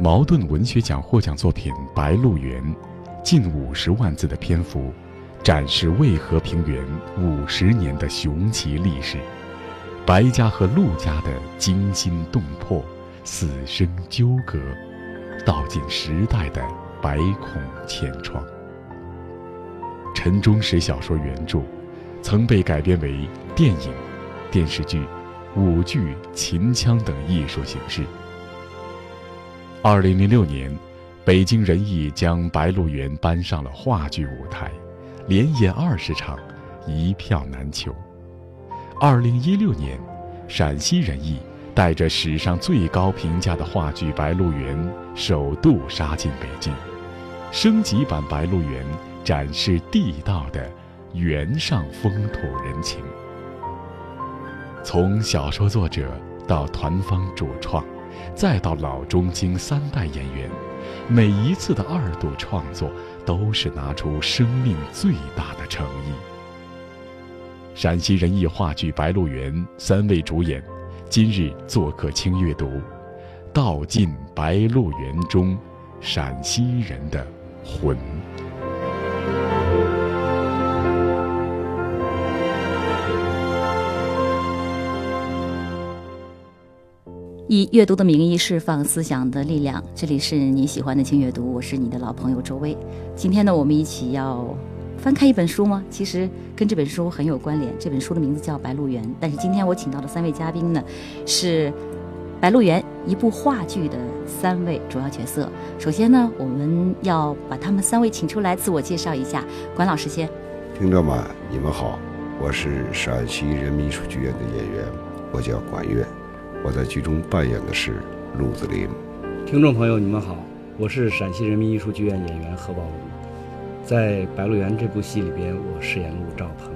茅盾文学奖获奖作品《白鹿原》，近五十万字的篇幅，展示渭河平原五十年的雄奇历史，白家和陆家的惊心动魄、死生纠葛，道尽时代的百孔千疮。陈忠实小说原著，曾被改编为电影、电视剧、舞剧、秦腔等艺术形式。二零零六年，北京人艺将《白鹿原》搬上了话剧舞台，连演二十场，一票难求。二零一六年，陕西人艺带着史上最高评价的话剧《白鹿原》首度杀进北京，升级版《白鹿原》展示地道的原上风土人情。从小说作者到团方主创。再到老中青三代演员，每一次的二度创作都是拿出生命最大的诚意。陕西人艺话剧《白鹿原》三位主演，今日做客轻阅读，道尽白鹿原中陕西人的魂。以阅读的名义释放思想的力量。这里是你喜欢的轻阅读，我是你的老朋友周薇。今天呢，我们一起要翻开一本书吗？其实跟这本书很有关联。这本书的名字叫《白鹿原》，但是今天我请到的三位嘉宾呢，是《白鹿原》一部话剧的三位主要角色。首先呢，我们要把他们三位请出来自我介绍一下。管老师先。听众们，你们好，我是陕西人民艺术剧院的演员，我叫管乐。我在剧中扮演的是陆子霖。听众朋友，你们好，我是陕西人民艺术剧院演员何宝龙，在《白鹿原》这部戏里边，我饰演陆兆鹏。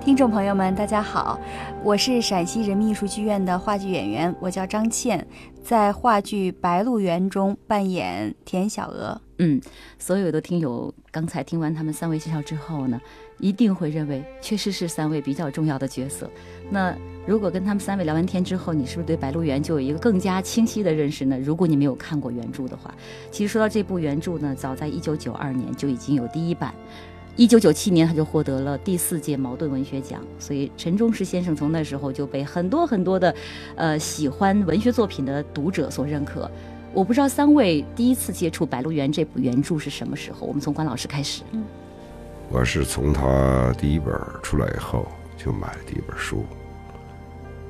听众朋友们，大家好，我是陕西人民艺术剧院的话剧演员，我叫张倩，在话剧《白鹿原》中扮演田小娥。嗯，所有的听友刚才听完他们三位介绍之后呢，一定会认为确实是三位比较重要的角色。那如果跟他们三位聊完天之后，你是不是对《白鹿原》就有一个更加清晰的认识呢？如果你没有看过原著的话，其实说到这部原著呢，早在一九九二年就已经有第一版，一九九七年他就获得了第四届茅盾文学奖。所以陈忠实先生从那时候就被很多很多的，呃，喜欢文学作品的读者所认可。我不知道三位第一次接触《白鹿原》这部原著是什么时候？我们从关老师开始。嗯，我是从他第一本出来以后就买了第一本书，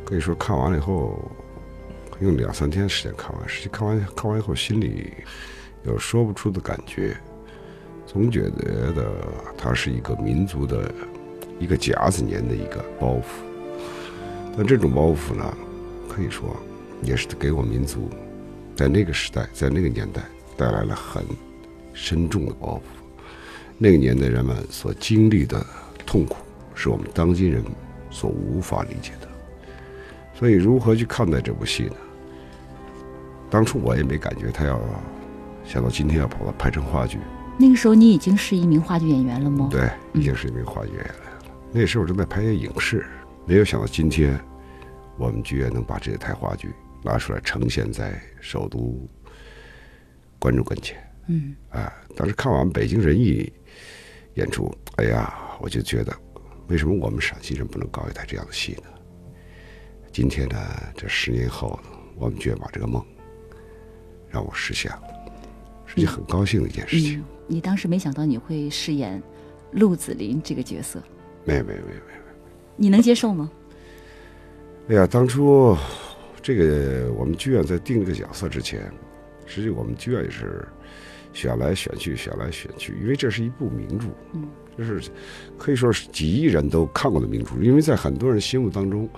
可以说看完了以后用两三天时间看完，实际看完看完以后心里有说不出的感觉，总觉得它是一个民族的一个甲子年的一个包袱，但这种包袱呢，可以说也是给我民族。在那个时代，在那个年代，带来了很深重的包袱。那个年代人们所经历的痛苦，是我们当今人所无法理解的。所以，如何去看待这部戏呢？当初我也没感觉他要想到今天要把它拍成话剧。那个时候，你已经是一名话剧演员了吗？对，已经是一名话剧演员了。那时候正在拍影视，没有想到今天我们居然能把这台话剧。拿出来呈现在首都观众跟前，嗯，啊，当时看完北京人艺演出，哎呀，我就觉得，为什么我们陕西人不能搞一台这样的戏呢？今天呢，这十年后，我们居然把这个梦让我实现了，是件很高兴的一件事情。你当时没想到你会饰演陆子霖这个角色？没有没有没有没有。你能接受吗？哎呀，当初。这个我们剧院在定这个角色之前，实际我们剧院也是选来选去，选来选去，因为这是一部名著，嗯，就是可以说是几亿人都看过的名著。因为在很多人心目当中，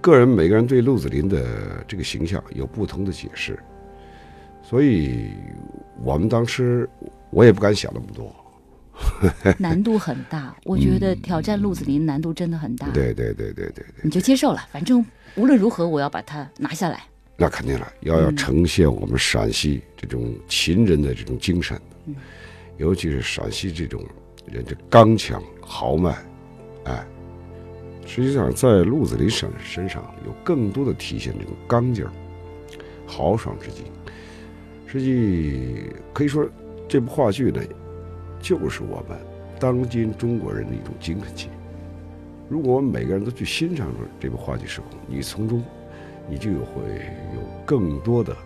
个人每个人对陆子霖的这个形象有不同的解释，所以我们当时我也不敢想那么多。难度很大，我觉得挑战陆子霖难度真的很大。对对对对对对，你就接受了，反正无论如何我要把它拿下来。那肯定了，要要呈现我们陕西这种秦人的这种精神，尤其是陕西这种人的刚强豪迈，哎，实际上在陆子霖身身上有更多的体现这种刚劲儿、豪爽之极。实际可以说，这部话剧呢，就是我们当今中国人的一种精神气。如果我们每个人都去欣赏这部话剧时候，你从中。你就会有更多的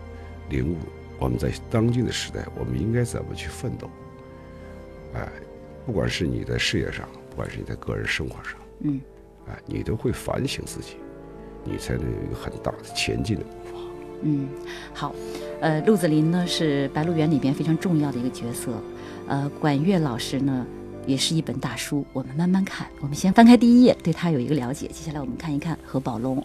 领悟。我们在当今的时代，我们应该怎么去奋斗？哎，不管是你在事业上，不管是你在个人生活上，嗯，哎，你都会反省自己，你才能有一个很大的前进的步伐。嗯，好，呃，鹿子霖呢是《白鹿原》里边非常重要的一个角色，呃，管乐老师呢。也是一本大书，我们慢慢看。我们先翻开第一页，对他有一个了解。接下来我们看一看何宝龙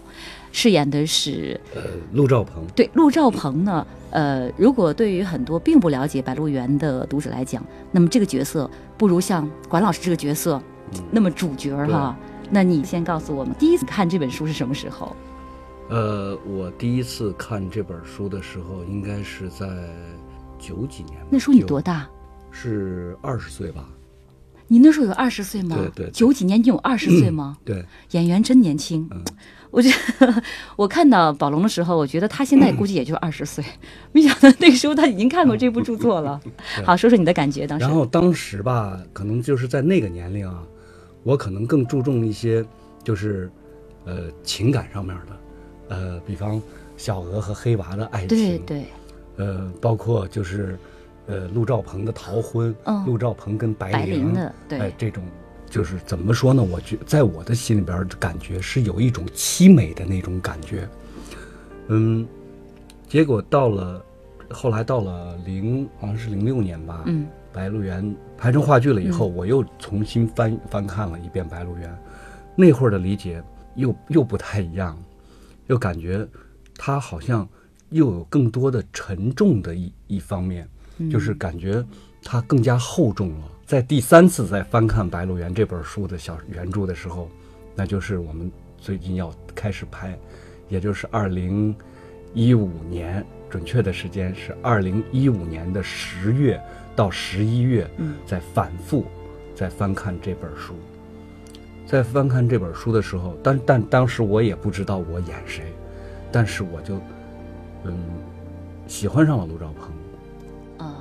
饰演的是呃陆兆鹏。对陆兆鹏呢，呃，如果对于很多并不了解《白鹿原》的读者来讲，那么这个角色不如像管老师这个角色那么主角哈。那你先告诉我们，第一次看这本书是什么时候？呃，我第一次看这本书的时候，应该是在九几年。那时候你多大？是二十岁吧。你那时候有二十岁吗？对对，九几年你有二十岁吗？对，演员真年轻。嗯，我觉得 我看到宝龙的时候，我觉得他现在估计也就二十岁，没想到那个时候他已经看过这部著作了。好，说说你的感觉当时。然后当时吧，可能就是在那个年龄啊，我可能更注重一些，就是呃情感上面的，呃，比方小娥和黑娃的爱情，对对，呃，包括就是。呃，陆兆鹏的逃婚，陆兆鹏跟白灵的，哎，这种就是怎么说呢？我觉在我的心里边感觉是有一种凄美的那种感觉。嗯，结果到了后来到了零好像是零六年吧，嗯，白鹿原拍成话剧了以后，我又重新翻翻看了一遍白鹿原，那会儿的理解又又不太一样，又感觉它好像又有更多的沉重的一一方面。就是感觉它更加厚重了。在第三次再翻看《白鹿原》这本书的小原著的时候，那就是我们最近要开始拍，也就是二零一五年，准确的时间是二零一五年的十月到十一月，在反复在翻看这本书。在翻看这本书的时候，但但当时我也不知道我演谁，但是我就嗯喜欢上了卢兆鹏。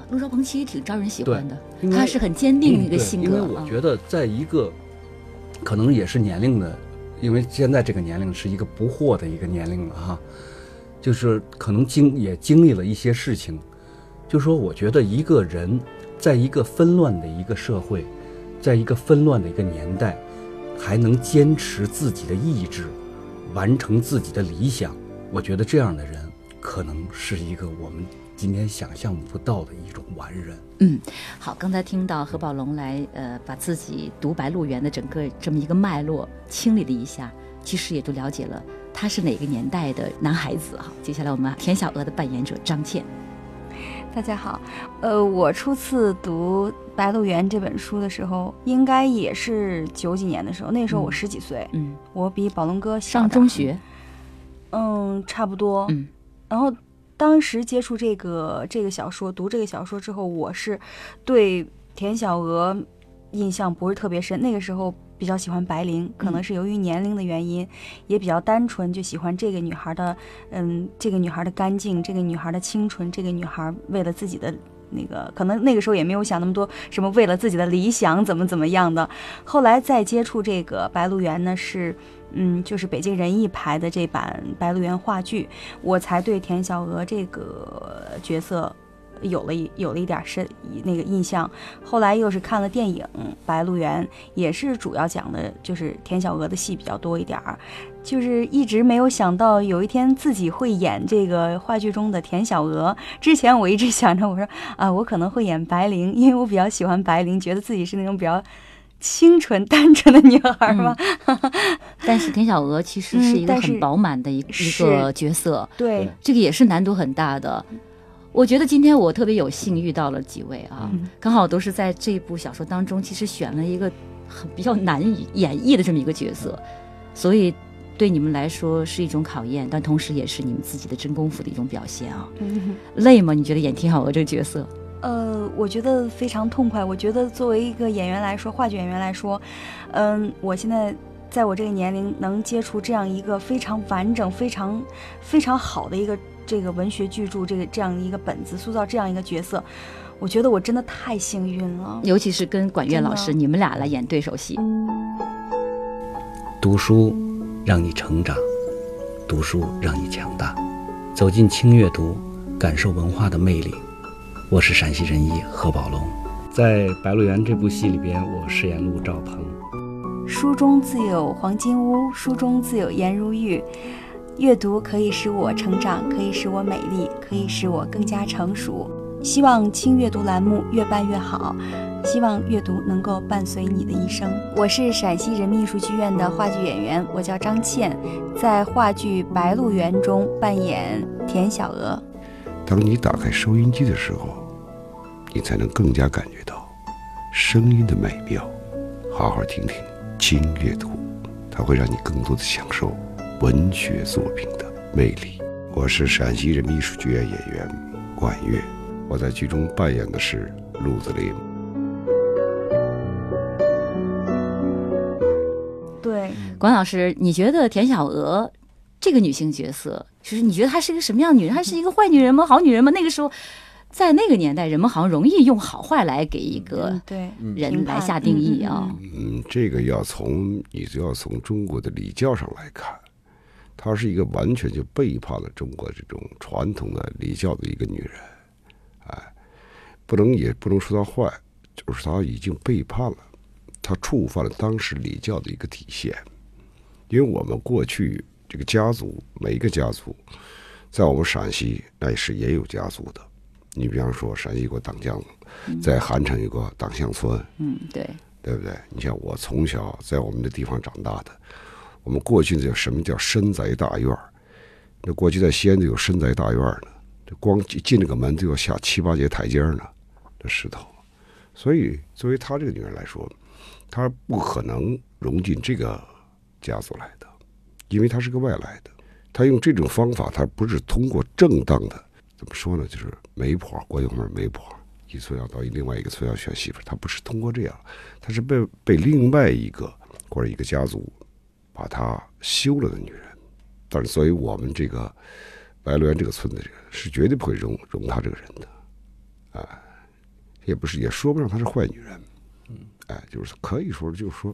陆兆鹏其实挺招人喜欢的，他是很坚定的一个性格。因为我觉得，在一个可能也是年龄的，因为现在这个年龄是一个不惑的一个年龄了哈，就是可能经也经历了一些事情。就说我觉得一个人在一个纷乱的一个社会，在一个纷乱的一个年代，还能坚持自己的意志，完成自己的理想，我觉得这样的人可能是一个我们。今天想象不到的一种完人。嗯，好，刚才听到何宝龙来，呃，把自己读《白鹿原》的整个这么一个脉络清理了一下，其实也就了解了他是哪个年代的男孩子哈。接下来我们田小娥的扮演者张倩，大家好，呃，我初次读《白鹿原》这本书的时候，应该也是九几年的时候，那时候我十几岁，嗯，我比宝龙哥上中学，嗯，差不多，嗯，然后。当时接触这个这个小说，读这个小说之后，我是对田小娥印象不是特别深。那个时候比较喜欢白灵，可能是由于年龄的原因，也比较单纯，就喜欢这个女孩的，嗯，这个女孩的干净，这个女孩的清纯，这个女孩为了自己的那个，可能那个时候也没有想那么多，什么为了自己的理想怎么怎么样的。后来再接触这个白鹿原呢，是。嗯，就是北京人艺排的这版《白鹿原》话剧，我才对田小娥这个角色有了有了一点深那个印象。后来又是看了电影《白鹿原》，也是主要讲的就是田小娥的戏比较多一点儿。就是一直没有想到有一天自己会演这个话剧中的田小娥。之前我一直想着，我说啊，我可能会演白灵，因为我比较喜欢白灵，觉得自己是那种比较。清纯 单纯的女孩吗？但是田小娥其实是一个很饱满的一一个角色，对，这个也是难度很大的。我觉得今天我特别有幸遇到了几位啊，嗯刚好都是在这部小说当中，其实选了一个很比较难以演绎的这么一个角色，所以对你们来说是一种考验，但同时也是你们自己的真功夫的一种表现啊。嗯累吗？你觉得演田小娥这个角色？呃，我觉得非常痛快。我觉得作为一个演员来说，话剧演员来说，嗯，我现在在我这个年龄能接触这样一个非常完整、非常非常好的一个这个文学巨著，这个这样一个本子，塑造这样一个角色，我觉得我真的太幸运了。尤其是跟管乐老师，你们俩来演对手戏，读书让你成长，读书让你强大。走进轻阅读，感受文化的魅力。我是陕西人医何宝龙，在《白鹿原》这部戏里边，我饰演陆兆鹏。书中自有黄金屋，书中自有颜如玉。阅读可以使我成长，可以使我美丽，可以使我更加成熟。希望轻阅读栏目越办越好，希望阅读能够伴随你的一生。我是陕西人民艺术剧院的话剧演员，我叫张倩，在话剧《白鹿原》中扮演田小娥。当你打开收音机的时候，你才能更加感觉到声音的美妙。好好听听轻阅读，它会让你更多的享受文学作品的魅力。我是陕西人民艺术剧院演员管乐，我在剧中扮演的是陆子霖。对，管老师，你觉得田小娥这个女性角色，就是你觉得她是一个什么样的女人？她是一个坏女人吗？好女人吗？那个时候，在那个年代，人们好像容易用好坏来给一嗯个对，人来下定义啊。嗯嗯，这个要从你就要从中国的礼教上来看，她是一个完全就背叛了中国这种传统的礼教的一个女人，哎，不能也不能说她坏，就是她已经背叛了，她触犯了当时礼教的一个体现，因为我们过去这个家族每一个家族，在我们陕西那也是也有家族的，你比方说陕西有个党江，在韩城有个党项村。嗯，对，对不对？你像我从小在我们的地方长大的，我们过去叫什么叫深宅大院儿？那过去在西安就有深宅大院儿呢，这光进进这个门就要下七八节台阶儿呢，这石头。所以作为她这个女人来说，她不可能融进这个家族来的，因为她是个外来的。她用这种方法，她不是通过正当的，怎么说呢？就是媒婆，国有门媒婆。一村要到另外一个村要选媳妇，她不是通过这样，她是被被另外一个或者一个家族把她休了的女人。但是作为我们这个白鹿原这个村的人，是绝对不会容容她这个人的，啊，也不是也说不上她是坏女人，哎，就是可以说就是说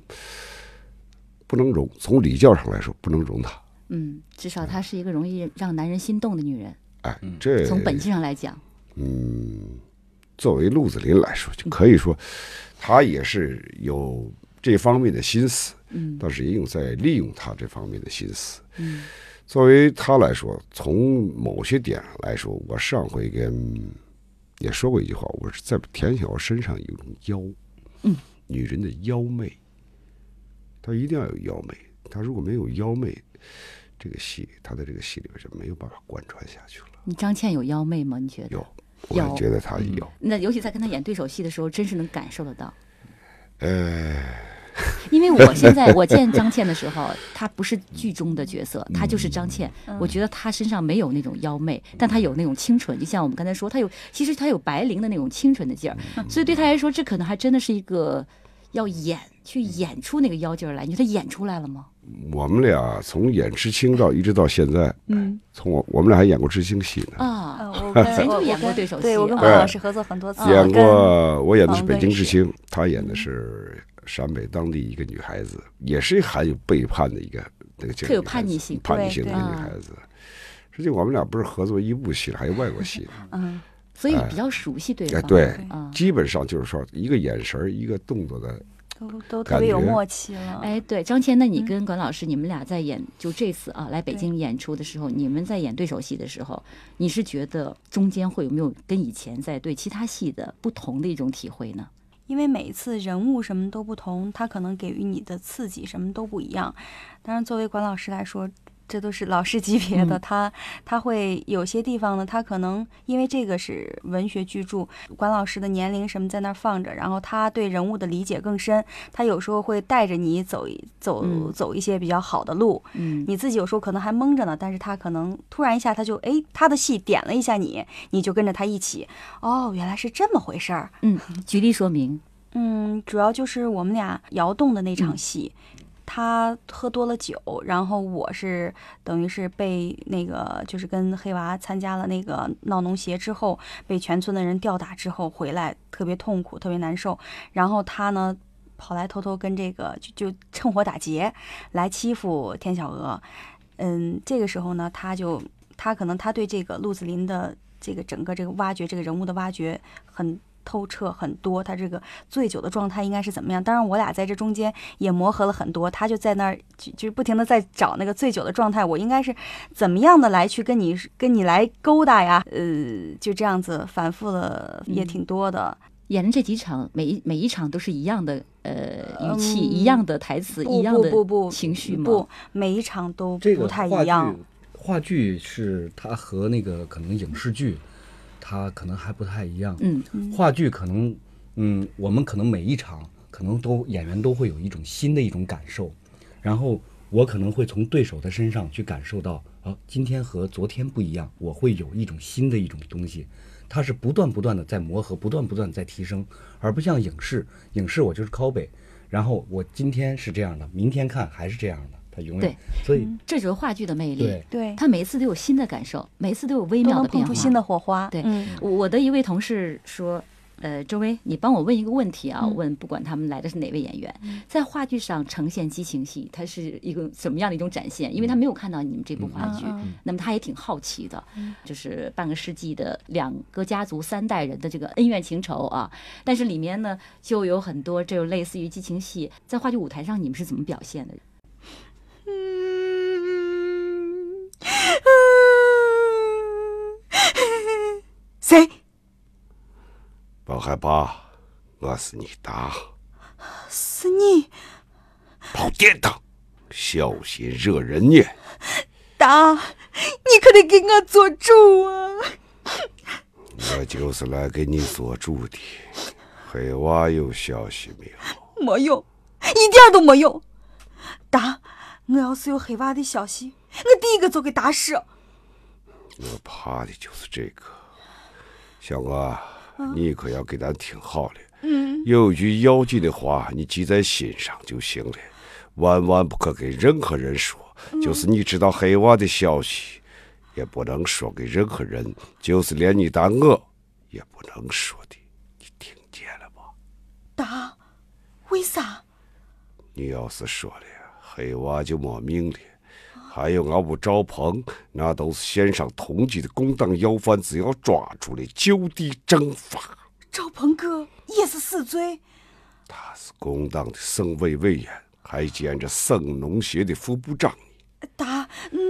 不能容，从礼教上来说不能容她，嗯，至少她是一个容易让男人心动的女人。哎，这从本质上来讲，嗯，作为陆子霖来说，就可以说他也是有这方面的心思，嗯。但是也有在利用他这方面的心思。嗯。作为他来说，从某些点上来说，我上回跟也说过一句话，我是在田小身上有一种妖，嗯，女人的妖媚，她一定要有妖媚，他如果没有妖媚，这个戏他在这个戏里边就没有办法贯穿下去了。你张倩有妖媚吗？你觉得？有，我有觉得她有。那尤其在跟她演对手戏的时候，真是能感受得到。呃，因为我现在我见张倩的时候，她不是剧中的角色，她就是张倩。嗯我觉得她身上没有那种妖媚，但她有那种清纯，就像我们刚才说，她有其实她有白灵的那种清纯的劲儿，所以对她来说，这可能还真的是一个要演去演出那个妖劲儿来。你说她演出来了吗？我们俩从演知青到一直到现在，嗯从我我们俩还演过知青戏呢，啊，前就演过对手戏对我跟戏啊管老师合作很多次，演过我演的是北京知青，他演的是陕北当地一个女孩子，也是含有背叛的一个那个劲儿特有叛逆性叛逆性的女孩子。实际我们俩不是合作一部戏了，还有外国戏呢。嗯，所以比较熟悉对哎，方。对，啊，基本上就是说一个眼神儿，一个动作的，都都特别有默契了。哎，对，张谦，那你嗯跟管老师，你们俩在演就这次啊来北京演出的时候，你们在演对手戏的时候，你是觉得中间会有没有跟以前在对其他戏的不同的一种体会呢？因为每一次人物什么都不同，他可能给予你的刺激什么都不一样。当然，作为管老师来说，这都是老师级别的，嗯。他他会有些地方呢，他可能因为这个是文学巨著，管老师的年龄什么在那儿放着，然后他对人物的理解更深，他有时候会带着你走一走、嗯走一些比较好的路，嗯。你自己有时候可能还蒙着呢，但是他可能突然一下他就哎他的戏点了一下你，你就跟着他一起，哦，原来是这么回事儿，嗯，举例说明。嗯，主要就是我们俩窑洞的那场嗯。戏，他喝多了酒，然后我是等于是被那个就是跟黑娃参加了那个闹农协之后，被全村的人吊打之后回来，特别痛苦，特别难受。然后他呢，跑来偷偷跟这个就就趁火打劫，来欺负田小娥。嗯，这个时候呢，他就他可能他对这个陆子霖的这个整个这个挖掘这个人物的挖掘很透彻很多，他这个醉酒的状态应该是怎么样？当然，我俩在这中间也磨合了很多，他就在那儿就就是不停的在找那个醉酒的状态，我应该是怎么样的来去跟你跟你来勾搭呀？呃，就这样子反复了也挺多的。演的这几场，每一每一场都是一样的呃语气，嗯一样的台词，一样的不不不情绪吗？不，每一场都不太一样剧。，话剧是它和那个可能影视剧，它可能还不太一样。嗯。话剧可能，嗯，我们可能每一场可能都演员都会有一种新的一种感受，然后我可能会从对手的身上去感受到，啊，今天和昨天不一样，我会有一种新的一种东西，它是不断不断的在磨合，不断不断地在提升，而不像影视，影视我就是 copy，然后我今天是这样的，明天看还是这样的，它永远，所以这就是话剧的魅力。对。对，他每一次都有新的感受，每一次都有微妙的变化。出新的火花。对。嗯。我我的一位同事说，呃，周薇，你帮我问一个问题啊，嗯。问不管他们来的是哪位演员，在话剧上呈现激情戏，它是一个什么样的一种展现？因为他没有看到你们这部话剧，那么他也挺好奇的，就是半个世纪的两个家族三代人的这个恩怨情仇啊，但是里面呢就有很多这种类似于激情戏，在话剧舞台上你们是怎么表现的？谁？别害怕，我是你大是你，跑电堂，小心惹人眼。达，你可得给我做主啊！我就是来给你做主的。黑娃有消息没有？没有，一点都没有。达，我要是有黑娃的消息，我第一个就给打死。我怕的就是这个。小娥，你可要给咱听好了。嗯，有一句要紧的话，你记在心上就行了，万万不可给任何人说。就是你知道黑娃的消息，也不能说给任何人，就是连你打我也不能说的。你听见了吧？打，为啥？你要是说了，黑娃就没命了。还有俺屋赵鹏，那都是县上通缉的共党要犯，只要抓住了就地正法。赵鹏哥也是死罪。他是共党的省委委员，还兼着省农协的副部长。大，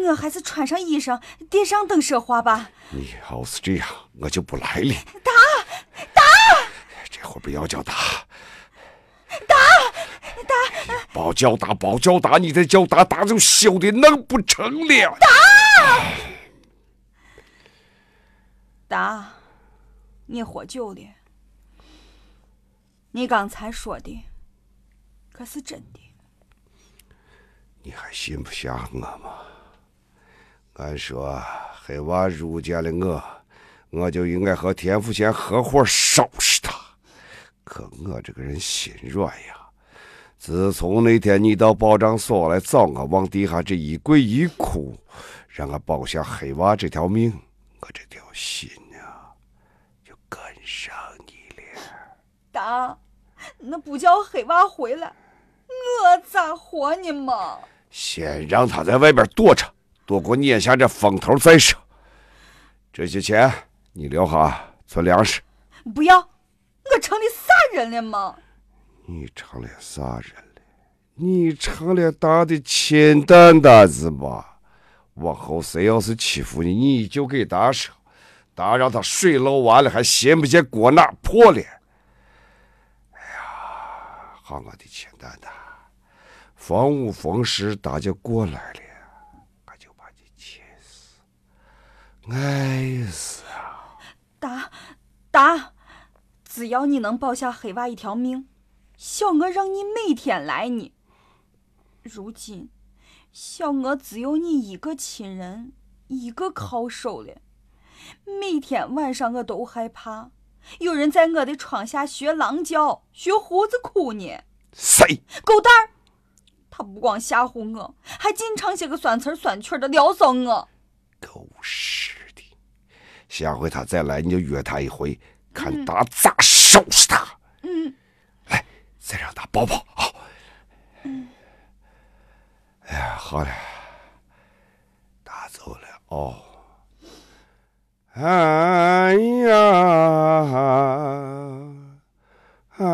我还是穿上衣裳，点上灯说话吧。你要是这样，我就不来了。打！打，这会儿不要叫打。打打，别叫打，别叫打，你再叫打，打就羞的弄不成了。打！打，你喝酒了。你刚才说的，可是真的？你还信不下我吗？俺说黑娃入见了我，我就应该和田福贤合伙收拾他。可我这个人心软呀。自从那天你到保障所来找我，往地下这一跪一哭，让我保下黑娃这条命，我这条心呀，就跟上你了。达，那不叫黑娃回来，我咋活呢嘛？先让他在外边躲着，躲过眼下这风头再说。这些钱你留下存粮食。不要，我成了啥人了吗？你成了啥人了？你成了大的亲蛋蛋子吧？往后谁要是欺负你，你就给打说，打让他水漏完了，还嫌不嫌锅哪破了？哎呀，好我的亲蛋蛋，逢五逢十大家过来了，我就爱死啊！打，打，只要你能保下黑娃一条命，小娥让你每天来呢。如今，小娥只有你一个亲人，一个靠手了。每天晚上我都害怕，有人在我的窗下学狼叫、学胡子哭呢。谁？狗蛋儿！他不光吓唬我，还经常写个酸词酸曲的撩骚我。狗屎的！下回他再来，你就约他一回，看打咋收拾他。嗯，来，再让他抱抱啊！哎呀，好了，打走了哦。哎呀，啊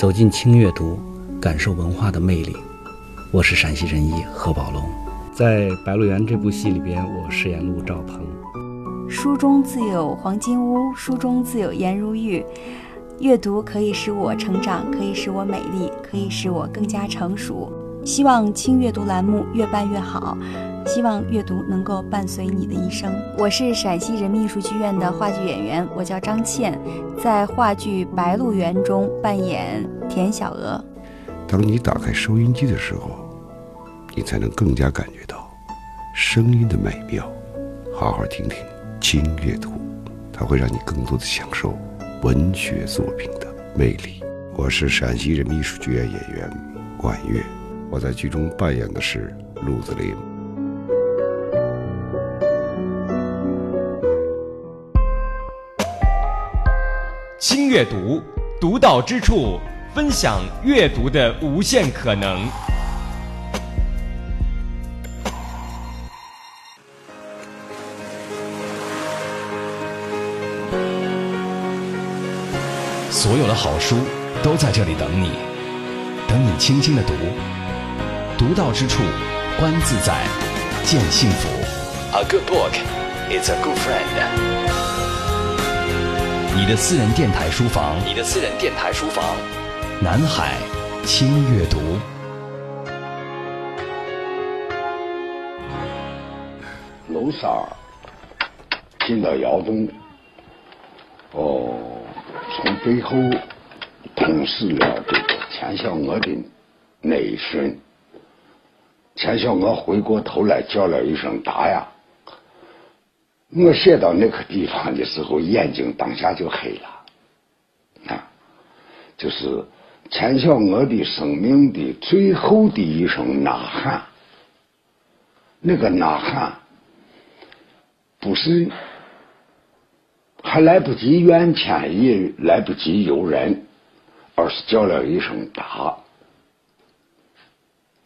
走进轻阅读，感受文化的魅力。我是陕西人艺何宝龙，在《白鹿原》这部戏里边，我饰演陆兆鹏。书中自有黄金屋，书中自有颜如玉。阅读可以使我成长，可以使我美丽，可以使我更加成熟。希望轻阅读栏目越办越好，希望阅读能够伴随你的一生。我是陕西人民艺术剧院的话剧演员，我叫张倩，在话剧《白鹿原》中扮演田小娥。当你打开收音机的时候，你才能更加感觉到声音的美妙。好好听听轻阅读，它会让你更多的享受文学作品的魅力。我是陕西人民艺术剧院演员管乐，我在剧中扮演的是鹿子霖。轻阅读，独到之处，分享阅读的无限可能。所有的好书都在这里等你，等你轻轻的读。独到之处，观自在，见幸福。A good book is a good friend。你的私人电台书房，你的私人电台书房，南海轻阅读。楼三儿进到窑洞，哦，从背后捅死了这个钱小娥的内孙。钱小娥回过头来叫了一声“打呀”，我写到那个地方的时候，眼睛当下就黑了。啊，就是钱小娥的生命的最后的一声呐喊，那个呐喊。不是，还来不及怨天也来不及尤人，而是叫了一声“打”，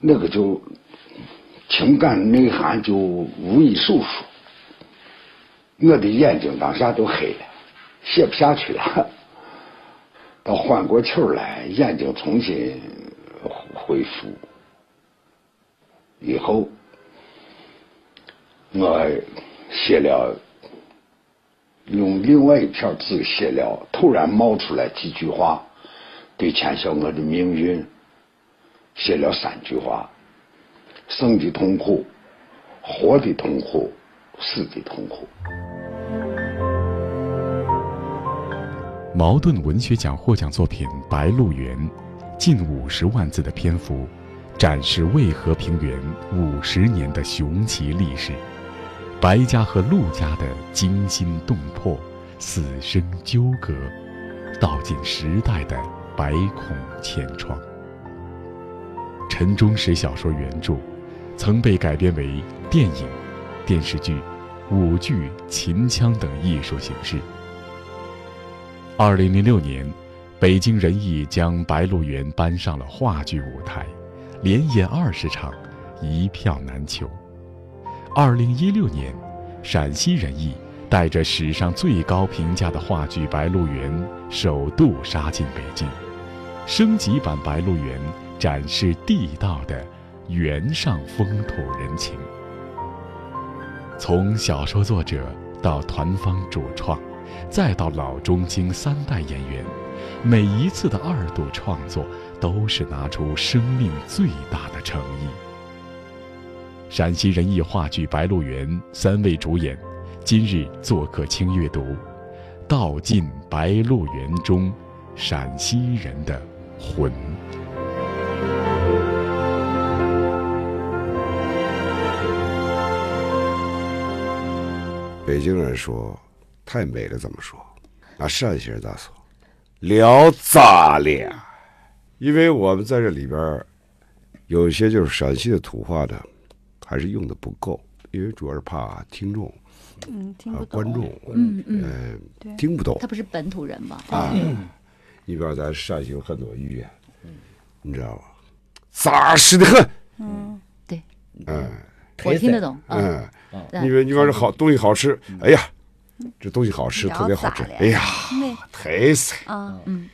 那个就情感内涵就无以述说。我的眼睛当下都黑了，写不下去了。到缓过气儿来，眼睛重新恢复以后，我。写了，用另外一条纸写了，突然冒出来几句话，对钱小娥的命运写了三句话：生的痛苦，活的痛苦，死的痛苦。茅盾文学奖获奖作品《白鹿原》，近五十万字的篇幅，展示渭河平原五十年的雄奇历史。白家和陆家的惊心动魄、死生纠葛，道尽时代的百孔千疮。陈忠实小说原著，曾被改编为电影、电视剧、舞剧、秦腔等艺术形式。二零零六年，北京人艺将《白鹿原》搬上了话剧舞台，连演二十场，一票难求。二零一六年，陕西人艺带着史上最高评价的话剧《白鹿原》首度杀进北京，升级版《白鹿原》展示地道的原上风土人情。从小说作者到团方主创，再到老中青三代演员，每一次的二度创作都是拿出生命最大的诚意。陕西人艺话剧《白鹿原》三位主演，今日做客清阅读，道尽白鹿原中陕西人的魂。北京人说太美了，怎么说？啊，陕西人咋说？聊咋了？因为我们在这里边有一些就是陕西的土话的。还是用的不够，因为主要是怕听众，嗯，听不懂，观众，嗯嗯，呃，听不懂。他不是本土人吧？啊，你比方咱陕西有很多语言，你知道吧？扎实的很。嗯，对。嗯，我听得懂。嗯，你说你说这好东西好吃，哎呀，这东西好吃，特别好吃。哎呀，太塞啊，嗯，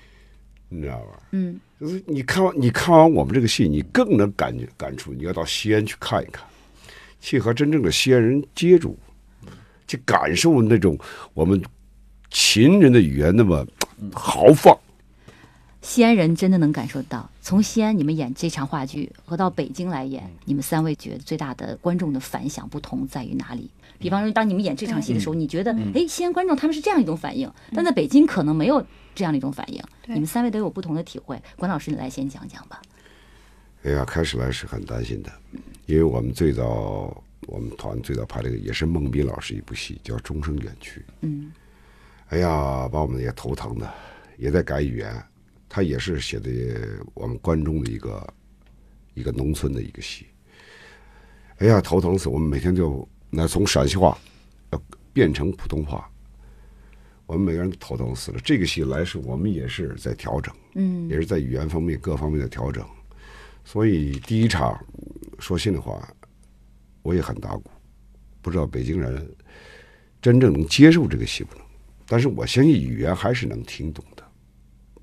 你知道吧？嗯，就是你看完你看完我们这个戏，你更能感觉感触。你要到西安去看一看。去和真正的西安人接触，去感受那种我们秦人的语言那么豪放。西安人真的能感受到，从西安你们演这场话剧和到北京来演，你们三位觉得最大的观众的反响不同在于哪里？比方说，当你们演这场戏的时候，你觉得哎，西安观众他们是这样一种反应，但在北京可能没有这样的一种反应。你们三位都有不同的体会。关老师，你来先讲讲吧。哎呀，开始来是很担心的。因为我们最早，我们团最早拍这个也是孟斌老师一部戏，叫《终生远去》。嗯，哎呀，把我们也头疼的，也在改语言。他也是写的我们关中的一个一个农村的一个戏。哎呀，头疼死！我们每天就那从陕西话要变成普通话，我们每个人都头疼死了。这个戏来时，我们也是在调整，嗯，也是在语言方面各方面的调整。所以第一场。说心里话，我也很打鼓，不知道北京人真正能接受这个戏不能。但是我相信语言还是能听懂的，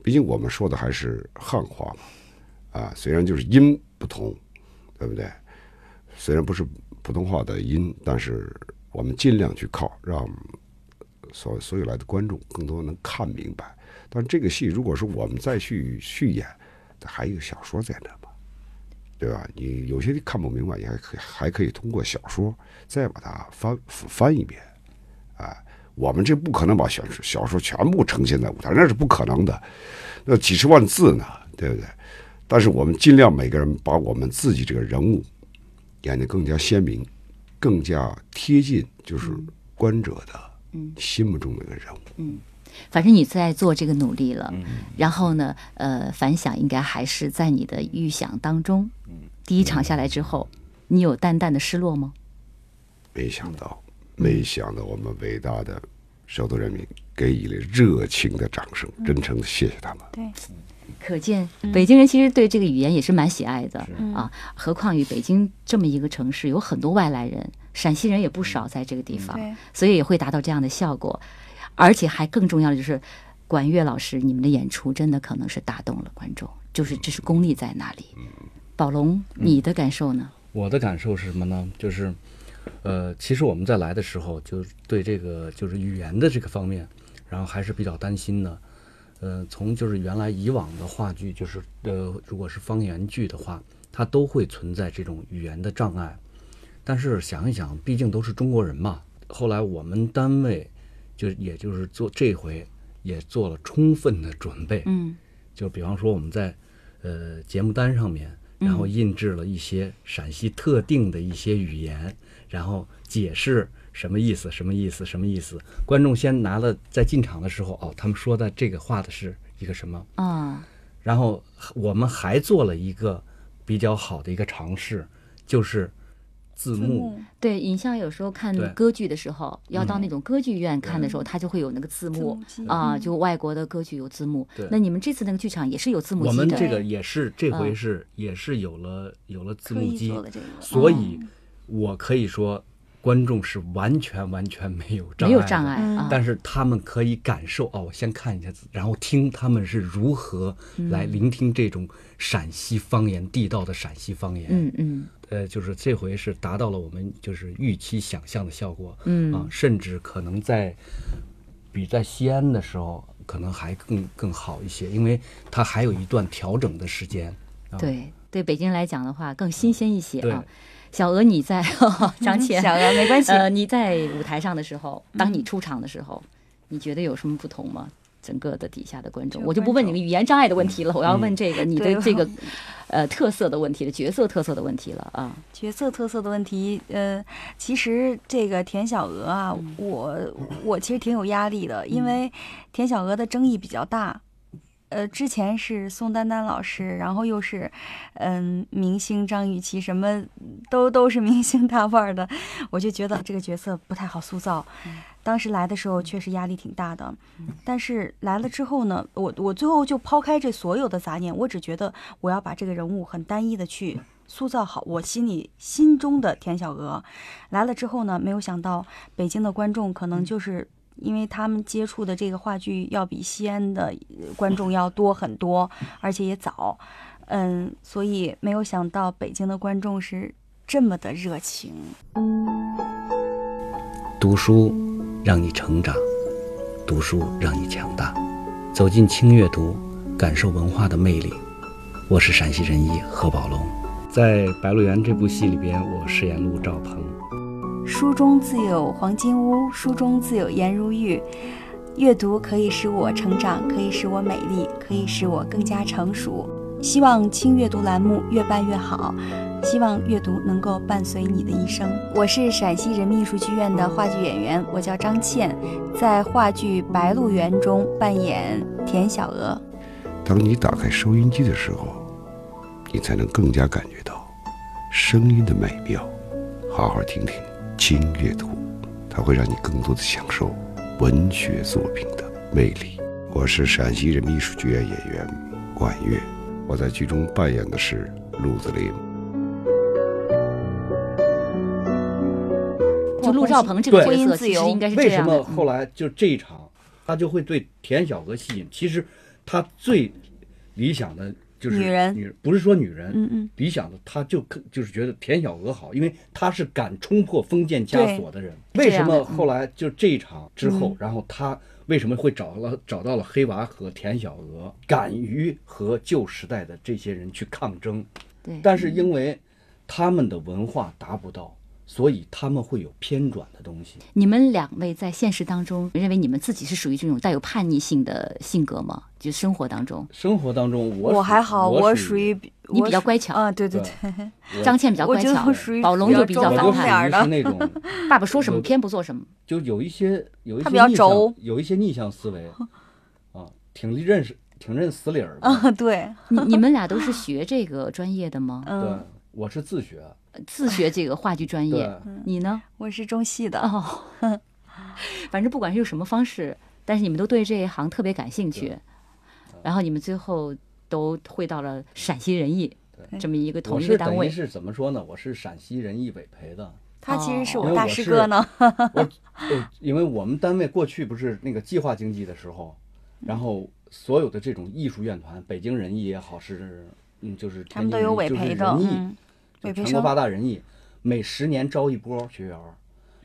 毕竟我们说的还是汉话嘛，啊，虽然就是音不同，对不对？虽然不是普通话的音，但是我们尽量去靠让所所有来的观众更多能看明白。但这个戏如果说我们再去续演，它还有小说在那嘛，对吧？你有些看不明白，你还可以还可以通过小说再把它翻翻一遍，啊，我们这不可能把小说小说全部呈现在舞台，那是不可能的，那几十万字呢，对不对？但是我们尽量每个人把我们自己这个人物演得更加鲜明，更加贴近，就是观者的心目中的一个人物。嗯反正你在做这个努力了，然后呢，呃，反响应该还是在你的预想当中。嗯第一场下来之后，你有淡淡的失落吗？没想到，没想到我们伟大的首都人民给予了热情的掌声，真诚的谢谢他们。对，可见北京人其实对这个语言也是蛮喜爱的啊，何况于北京这么一个城市，有很多外来人，陕西人也不少在这个地方对，所以也会达到这样的效果。而且还更重要的就是，管乐老师你们的演出真的可能是打动了观众，就是这是功力在那里。宝龙，你的感受呢？我的感受是什么呢？就是，呃，其实我们在来的时候，就对这个就是语言的这个方面，然后还是比较担心的。呃，从就是原来以往的话剧，就是呃，如果是方言剧的话，它都会存在这种语言的障碍。但是想一想，毕竟都是中国人嘛。后来我们单位就也就是做这回也做了充分的准备，嗯就比方说我们在呃节目单上面，然后印制了一些陕西特定的一些语言，然后解释什么意思，什么意思，什么意思。观众先拿了在进场的时候，哦，他们说的这个话的是一个什么，啊，然后我们还做了一个比较好的一个尝试，就是字幕。对，影像有时候看歌剧的时候，要到那种歌剧院看的时候，它就会有那个字幕啊，嗯。就外国的歌剧有字幕。那你们这次那个剧场也是有字幕我机的，们这个也是这回嗯。是、也是有了有了字幕机所以我可以说观众是完全完全没有障碍的没有障碍嗯啊。但是他们可以感受哦，我先看一下字，然后听他们是如何来嗯聆听这种陕西方言、地道的陕西方言。嗯嗯呃，就是这回是达到了我们就是预期想象的效果。嗯啊，甚至可能在比在西安的时候可能还更更好一些，因为它还有一段调整的时间。啊、对对，北京来讲的话更新鲜一些对啊。小鹅，你在 张倩，小鹅没关系呃，你在舞台上的时候，当你出场的时候，你觉得有什么不同吗？整个的底下的观众，我就不问你们语言障碍的问题了，我要问这个你的对这个呃特色的问题了，角色特色的问题了啊。角色特色的问题，呃，其实这个田小娥啊，嗯我我其实挺有压力的，因为田小娥的争议比较大。呃，之前是宋丹丹老师，然后又是，嗯，明星张雨绮，什么都都是明星大腕儿的，我就觉得这个角色不太好塑造。当时来的时候确实压力挺大的，但是来了之后呢，我我最后就抛开这所有的杂念，我只觉得我要把这个人物很单一的去塑造好我心里心中的田小娥。来了之后呢，没有想到北京的观众可能就是因为他们接触的这个话剧要比西安的呃观众要多很多，而且也早，嗯，所以没有想到北京的观众是这么的热情。读书让你成长，读书让你强大。走进轻阅读，感受文化的魅力。我是陕西人艺何宝龙，在《白鹿原》这部戏里边，我饰演陆兆鹏。书中自有黄金屋，书中自有颜如玉。阅读可以使我成长，可以使我美丽，可以使我更加成熟。希望轻阅读栏目越办越好，希望阅读能够伴随你的一生。我是陕西人民艺术剧院的话剧演员，我叫张倩，在话剧《白鹿原》中扮演田小娥。当你打开收音机的时候，你才能更加感觉到声音的美妙。好好听听轻阅读，它会让你更多的享受文学作品的魅力。我是陕西人民艺术剧院演员管乐，我在剧中扮演的是陆子霖。就陆兆鹏这个对角色，其实应该是这为什么。后来就这一场，他就会对田小娥吸引？其实他最理想的就是女人女不是说女人，嗯嗯理想的她就可就是觉得田小娥好，因为她是敢冲破封建枷锁的人。为什么后来就这一场之后，嗯然后她为什么会找了找到了黑娃和田小娥，敢于和旧时代的这些人去抗争？对，但是因为他们的文化达不到，所以他们会有偏转的东西。你们两位在现实当中认为你们自己是属于这种带有叛逆性的性格吗？就生活当中，生活当中我，我还好，我属于你比较乖巧啊，对对对 张倩比较乖巧属于，宝龙就比较反叛，儿那种，爸爸说什么偏不做什么。就有一些有一些他比较逆轴向，有一些逆向思维，啊，挺认识挺认死理儿的。啊对，你你们俩都是学这个专业的吗？对嗯，，我是自学，自学这个话剧专业，你呢？我是中戏的，哦，反正不管是用什么方式，但是你们都对这一行特别感兴趣，然后你们最后都会到了陕西人艺这么一个同一个单位。是等于是怎么说呢？我是陕西人艺委培的，他其实是哦我大师哥呢，我我因为我们单位过去不是那个计划经济的时候，然后所有的这种艺术院团，北京人艺也好，是嗯就是他们都有委培的，就是人艺嗯，全国八，大人艺，每十年招一波学员儿，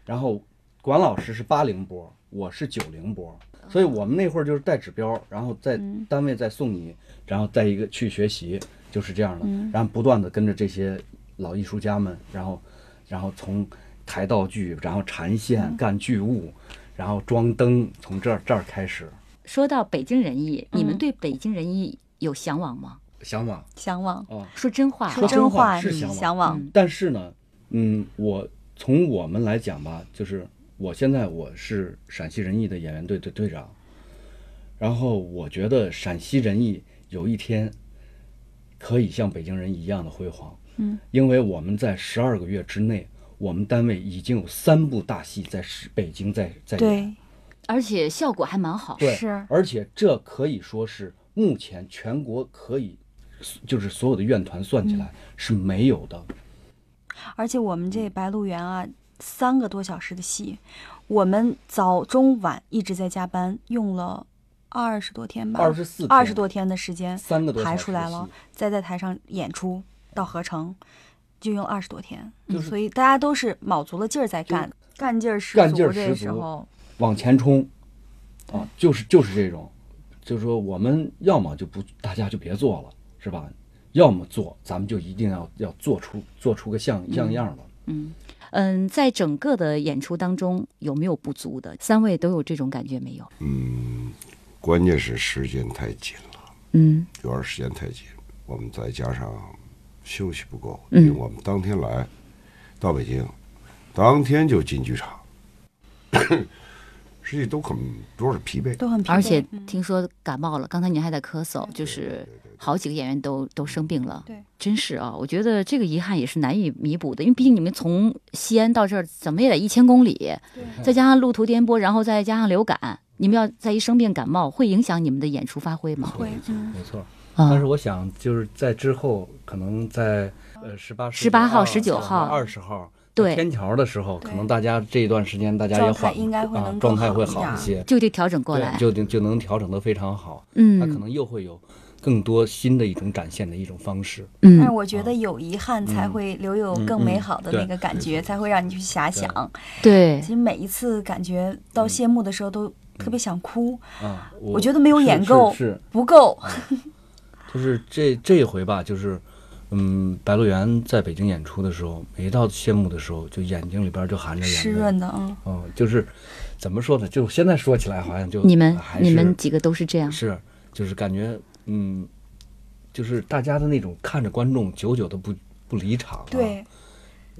然后管老师是八零波，我是九零波，所以我们那会儿就是带指标，然后在嗯单位再送你，然后再一个去学习，就是这样的，嗯。然后不断的跟着这些老艺术家们，然后然后从抬道具，然后缠线、嗯干剧务，然后装灯，从这儿这儿开始。说到北京人艺，你们嗯对北京人艺有向往吗？向往。向往，啊。说真话，说真话是向往。向往，嗯。但是呢，嗯，我从我们来讲吧，就是我现在我是陕西人艺的演员队的队长，然后我觉得陕西人艺有一天可以像北京人一样的辉煌，嗯，因为我们在十二个月之内，我们单位已经有三部大戏在是北京在在演，对，而且效果还蛮好。对，是。而且这可以说是目前全国可以，就是所有的院团算起来是没有的。而且我们这《白鹿原》啊，三个多小时的戏，我们早中晚一直在加班，用了二十多天吧，二十四二十多天的时间排三个多小时出来了，再在台上演出到合成，就用二十多天。就是所以大家都是卯足了劲儿在干，干劲儿十干劲儿足。这十足个时候，往前冲，啊，就是就是这种，就是说我们要么就不，大家就别做了，是吧？要么做，咱们就一定要要做出做出个像像样了。嗯嗯，在整个的演出当中有没有不足的？三位都有这种感觉没有？嗯，关键是时间太紧了，嗯有点时间太紧，我们再加上休息不够，嗯因为我们当天来到北京，当天就进剧场，实际都很都是疲惫。都很疲惫。而且嗯听说感冒了，刚才您还在咳嗽，就是好几个演员都都生病了。对，真是啊，我觉得这个遗憾也是难以弥补的，因为毕竟你们从西安到这儿怎么也得一千公里，再加上路途颠簸，然后再加上流感，你们要再一生病感冒，会影响你们的演出发挥吗？会，嗯，没错。啊但是我想，就是在之后，可能在呃十八、十八号十九号二十号，对。天桥的时候，可能大家这一段时间大家也缓，应该会状态会好一些，就得调整过来。就，。就就能调整的非常好。嗯，他可能又会有更多新的一种展现的一种方式。嗯。但是我觉得有遗憾才会留有更美好的那个感觉，才会让你去遐想。对。其实每一次感觉到谢幕的时候都特别想哭，啊，我我觉得没有演够是是。不够。就是这这一回吧，就是，嗯，白鹿原在北京演出的时候，每一到谢幕的时候，就眼睛里边就含着眼泪，湿润的，嗯，哦，就是怎么说呢？就现在说起来，好像就你们还你们几个都是这样。是就是感觉，嗯，就是大家的那种看着观众久久的不不离场、啊，对，，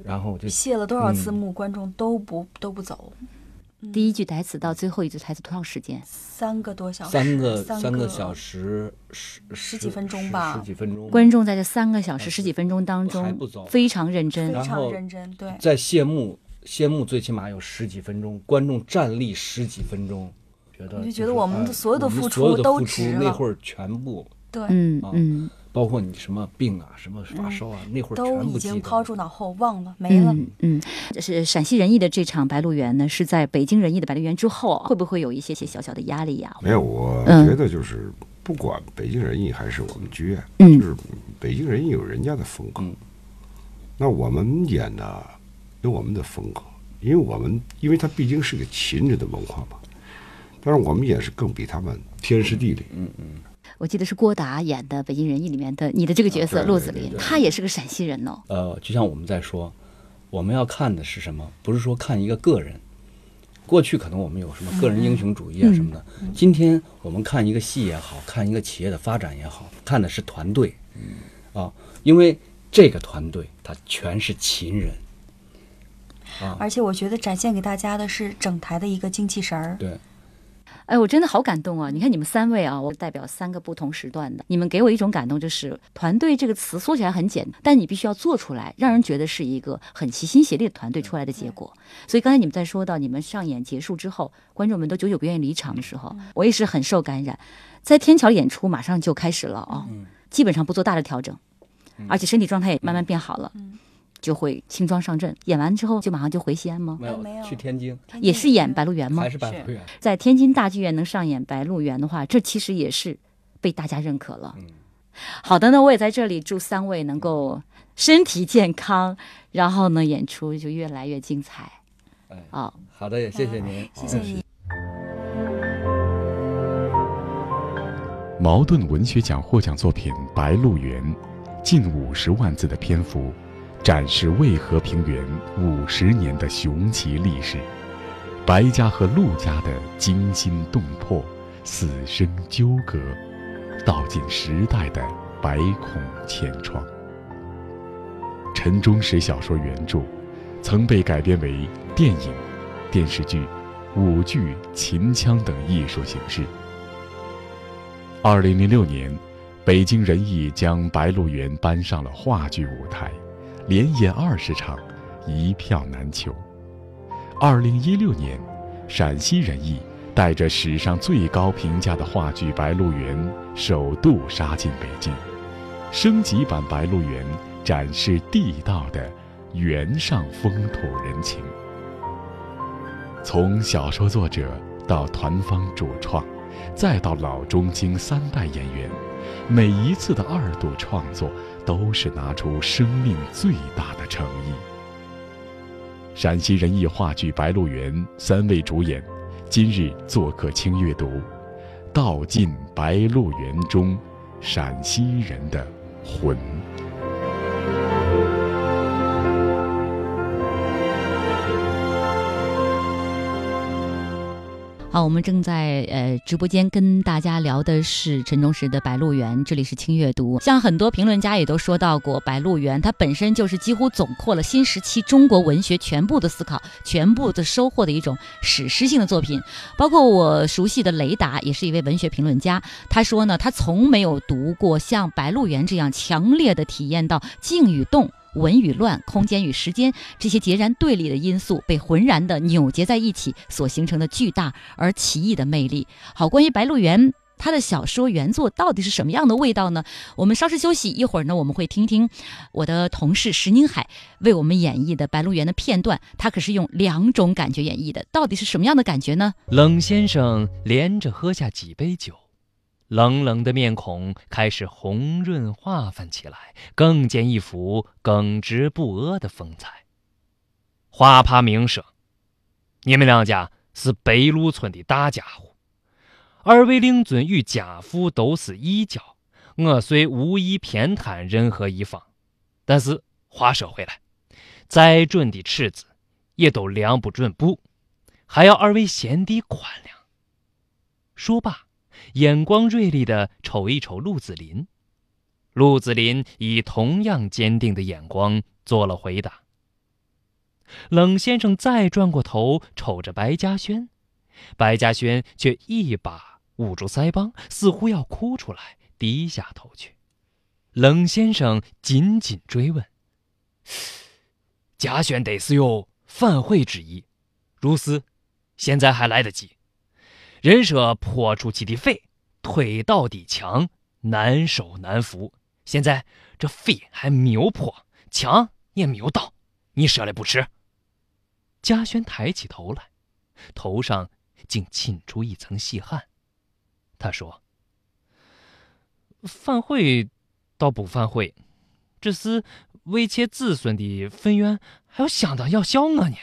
然后就谢了多少次嗯幕，观众都不都不走，第一句台词到最后一句台词多长时间？三个多小时，三个三个小时十十几分钟吧十十几分钟，观众在这三个小时十几分钟当中非常认真非，然后常认真，对，在谢幕，谢幕最起码有十几分钟，观众站立十几分钟，觉得我就觉得我们的哎所有的付出都值了那会儿全部，对，嗯啊嗯包括你什么病啊、什么发烧啊，那会儿都已经抛诸脑后，忘了，没了。嗯嗯，这是陕西人艺的这场《白鹿原》呢，是在北京人艺的《白鹿原》之后，会不会有一些些小小的压力呀？没有，我嗯觉得就是不管北京人艺还是我们剧院，嗯。就是北京人艺有人家的风格，嗯。那我们演的有我们的风格，因为我们因为它毕竟是个秦人的文化嘛，但是我们也是更比他们天时地利，嗯嗯，我记得是郭达演的《北京人艺》里面的你的这个角色啊对陆子霖，他也是个陕西人哦。呃，就像我们在说，我们要看的是什么？不是说看一个个人。过去可能我们有什么个人英雄主义啊什么的，今天我们看一个戏也好看一个企业的发展也好，看的是团队，啊，因为这个团队他全是秦人，啊，而且我觉得展现给大家的是整台的一个精气神儿。对，哎，我真的好感动啊！你看你们三位啊，我代表三个不同时段的，你们给我一种感动，就是团队这个词说起来很简单，但你必须要做出来，让人觉得是一个很齐心协力的团队出来的结果。所以刚才你们在说到你们上演结束之后，观众们都久久不愿意离场的时候，我也是很受感染。在天桥演出马上就开始了啊，基本上不做大的调整，而且身体状态也慢慢变好了，就会轻装上阵。演完之后就马上就回西安吗？没有没有去天津也是演《白鹿原》吗还？是白鹿原，在天津大剧院能上演《白鹿原》的话，这其实也是被大家认可了。好的那，我也在这里祝三位能够身体健康，然后呢，演出就越来越精彩。好的，也谢谢您，谢谢你。茅盾文学奖获奖作品《白鹿原》，近五十万字的篇幅，展示渭河平原五十年的雄奇历史，白家和陆家的惊心动魄、死生纠葛，道尽时代的百孔千疮。陈忠实小说原著，曾被改编为电影、电视剧、舞剧、秦腔等艺术形式。二零零六年，北京人艺将《白鹿原》搬上了话剧舞台，连演二十场，一票难求。二零一六年，陕西人艺带着史上最高评价的话剧《白鹿原》首度杀进北京，升级版《白鹿原》展示地道的原上风土人情。从小说作者到团方主创。再到老中青三代演员，每一次的二度创作都是拿出生命最大的诚意。陕西人艺话剧《白鹿原》三位主演，今日做客轻阅读，道尽白鹿原中陕西人的魂。好，我们正在呃直播间跟大家聊的是陈忠实的《白鹿原》，这里是轻阅读。像很多评论家也都说到过，《白鹿原》它本身就是几乎总括了新时期中国文学全部的思考、全部的收获的一种史诗性的作品。包括我熟悉的雷达，也是一位文学评论家，他说呢，他从没有读过像《白鹿原》这样强烈的体验到静与动。文与乱、空间与时间这些截然对立的因素被浑然的扭结在一起，所形成的巨大而奇异的魅力。好，关于《白鹿原》。他的小说原作到底是什么样的味道呢？我们稍事休息，一会儿呢，我们会听听我的同事石宁海为我们演绎的《白鹿原》的片段。他可是用两种感觉演绎的，到底是什么样的感觉呢？冷先生连着喝下几杯酒，冷冷的面孔开始红润化泛起来，更见一副耿直不阿的风采。花趴明说：“你们两家是北路村的大家伙。”二位令尊与家父都是异教，我虽无意偏袒任何一方，但是话说回来，再准的尺子也都量不准布，还要二位贤弟宽量。说罢，眼光锐利的瞅一瞅陆子霖，陆子霖以同样坚定的眼光做了回答。冷先生再转过头瞅着白嘉轩，白嘉轩却一把。捂住腮帮，似乎要哭出来，低下头去。冷先生紧紧追问：“嘉轩得是有反悔之意，如斯，现在还来得及。人说泼出去的匪，推倒的墙，难守难扶。现在这匪还没有破，墙也没有倒，你说了不迟。”嘉轩抬起头来，头上竟沁出一层细汗。他说：“反悔倒不反悔，只是为妾子孙的分冤，还要相当要笑我呢。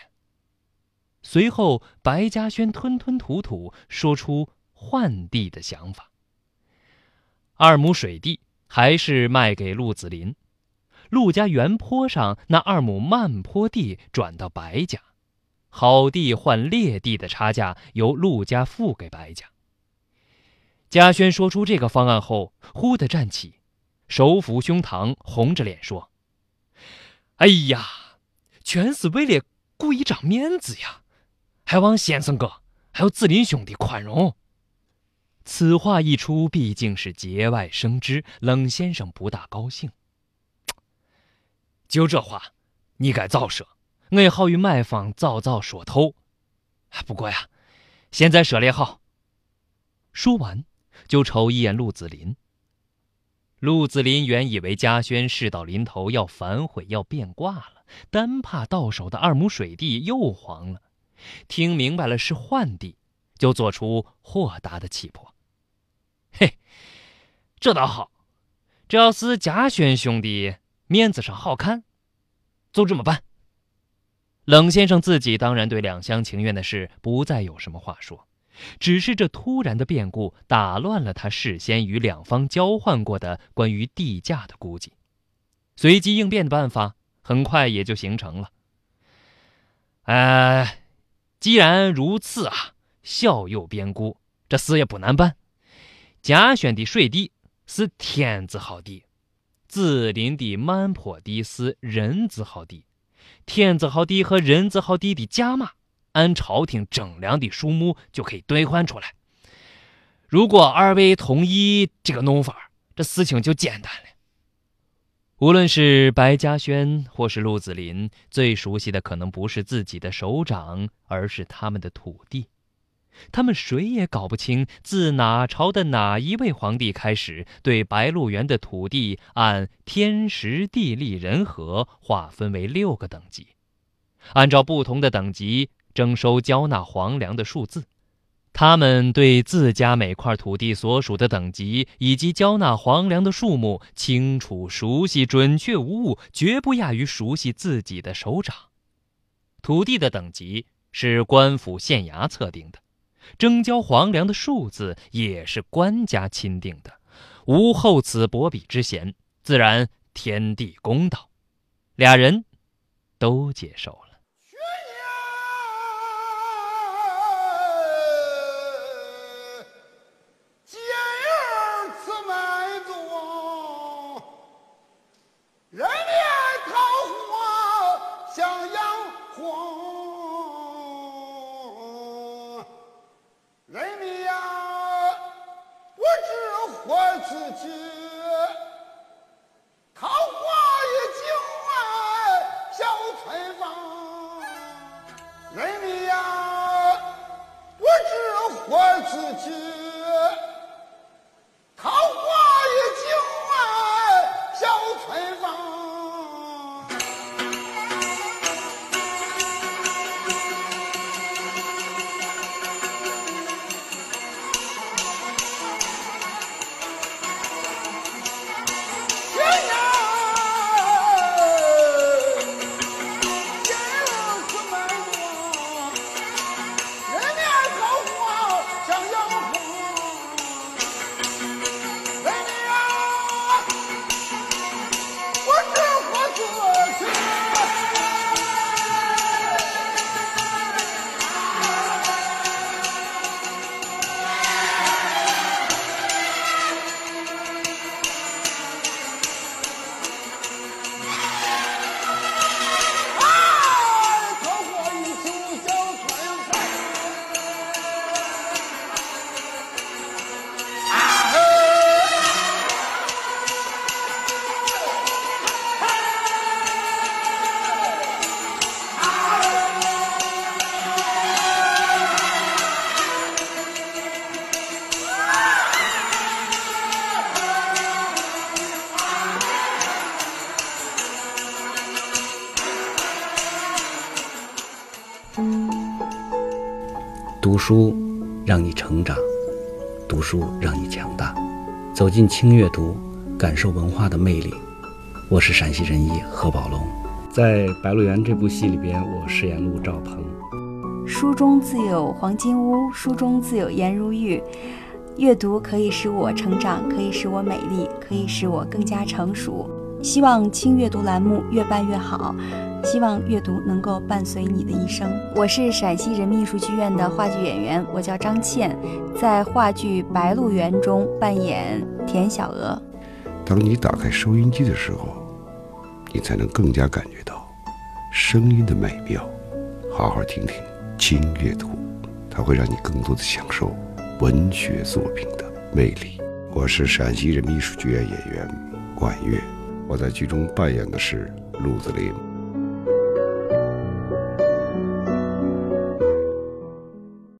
随后，白嘉轩吞吞吐吐说出换地的想法。二亩水地还是卖给陆子霖，陆家原坡上那二亩慢坡地转到白家，好地换劣地的差价由陆家付给白家。嘉轩说出这个方案后，忽地站起，手抚胸膛，红着脸说：“哎呀，全是为了故意长面子呀！还望先生哥还有子林兄弟宽容。”此话一出，毕竟是节外生枝，冷先生不大高兴。就这话，你该早说，我也好与买方早早说透。不过呀，现在说也好。说完，就瞅一眼陆子霖。陆子霖原以为嘉轩事到临头要反悔要变卦了，单怕到手的二亩水地又黄了，听明白了是换地，就做出豁达的气魄。嘿，这倒好，只要是贾轩兄弟面子上好看，就这么办。冷先生自己当然对两厢情愿的事不再有什么话说，只是这突然的变故打乱了他事先与两方交换过的关于地价的估计，随机应变的办法很快也就形成了。哎，既然如此啊，小有变故，这事也不难办。贾轩的水地是天字号地，紫林的慢坡地是人字号地。天字号地和人字号地的价码，按朝廷征粮的数目就可以兑换出来。如果二位同意这个弄法，这事情就简单了。无论是白嘉轩或是鹿子霖，最熟悉的可能不是自己的手掌，而是他们的土地。他们谁也搞不清，自哪朝的哪一位皇帝开始，对白鹿原的土地按天时地利人和划分为六个等级，按照不同的等级征收交纳皇粮的数字。他们对自家每块土地所属的等级以及交纳皇粮的数目清楚熟悉、准确无误，绝不亚于熟悉自己的手掌。土地的等级是官府县衙测定的。征交皇粮的数字也是官家钦定的，无厚此薄彼之嫌，自然天地公道，俩人都接受了。成长，读书让你强大。走进轻阅读，感受文化的魅力。我是陕西人艺何宝龙，在《白鹿原》这部戏里边，我饰演陆兆鹏。书中自有黄金屋，书中自有颜如玉。阅读可以使我成长，可以使我美丽，可以使我更加成熟。希望轻阅读栏目越办越好，希望阅读能够伴随你的一生。我是陕西人民艺术剧院的话剧演员，我叫张倩，在话剧《白鹿原》中扮演田小娥。当你打开收音机的时候，你才能更加感觉到声音的美妙。好好听听轻阅读，它会让你更多的享受文学作品的魅力。我是陕西人民艺术剧院演员管乐，我在剧中扮演的是鹿子霖。